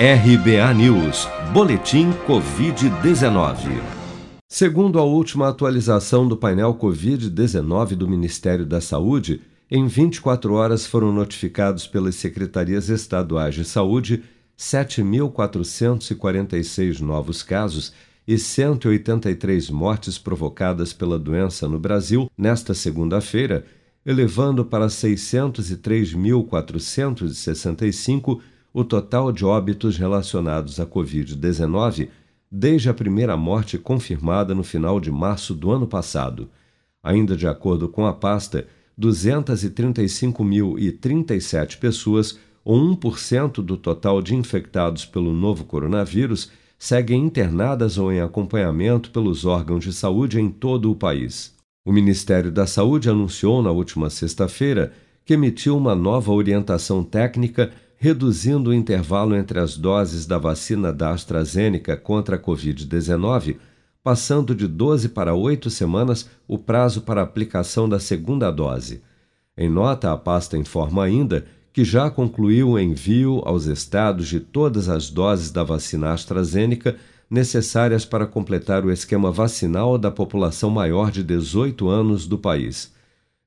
RBA News, Boletim Covid-19. Segundo a última atualização do painel Covid-19 do Ministério da Saúde, em 24 horas foram notificados pelas secretarias estaduais de saúde 7.446 novos casos e 183 mortes provocadas pela doença no Brasil nesta segunda-feira, elevando para 603.465 o total de óbitos relacionados à Covid-19 desde a primeira morte confirmada no final de março do ano passado. Ainda de acordo com a pasta, 235.037 pessoas, ou 1% do total de infectados pelo novo coronavírus, seguem internadas ou em acompanhamento pelos órgãos de saúde em todo o país. O Ministério da Saúde anunciou na última sexta-feira que emitiu uma nova orientação técnica reduzindo o intervalo entre as doses da vacina da AstraZeneca contra a Covid-19, passando de 12 para 8 semanas o prazo para aplicação da segunda dose. Em nota, a pasta informa ainda que já concluiu o envio aos estados de todas as doses da vacina AstraZeneca necessárias para completar o esquema vacinal da população maior de 18 anos do país.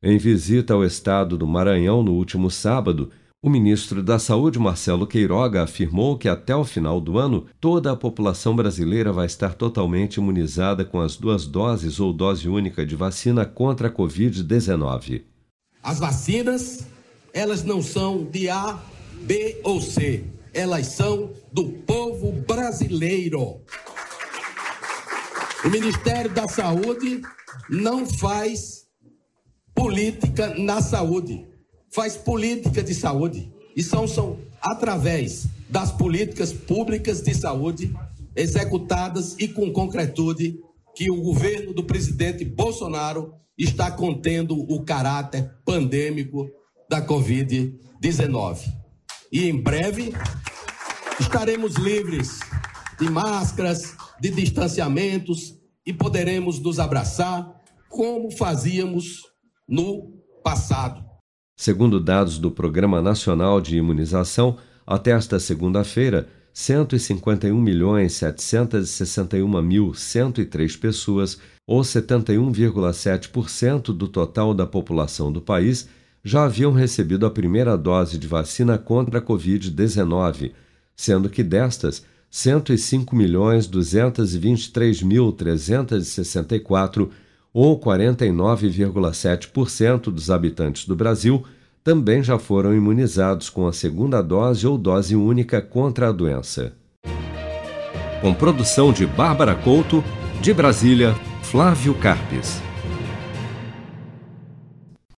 Em visita ao estado do Maranhão no último sábado, o ministro da Saúde, Marcelo Queiroga, afirmou que até o final do ano toda a população brasileira vai estar totalmente imunizada com as duas doses ou dose única de vacina contra a Covid-19. As vacinas elas não são de A, B ou C. Elas são do povo brasileiro. O Ministério da Saúde não faz política na saúde, faz política de saúde. E são, são através das políticas públicas de saúde executadas e com concretude que o governo do presidente Bolsonaro está contendo o caráter pandêmico da Covid-19. E em breve estaremos livres de máscaras, de distanciamentos e poderemos nos abraçar como fazíamos no passado. Segundo dados do Programa Nacional de Imunização, até esta segunda-feira, 151.761.103 pessoas, ou 71,7% do total da população do país, já haviam recebido a primeira dose de vacina contra a Covid-19, sendo que destas, 105.223.364, ou 49,7% dos habitantes do Brasil, também já foram imunizados com a segunda dose ou dose única contra a doença. Com produção de Bárbara Couto, de Brasília, Flávio Carpes.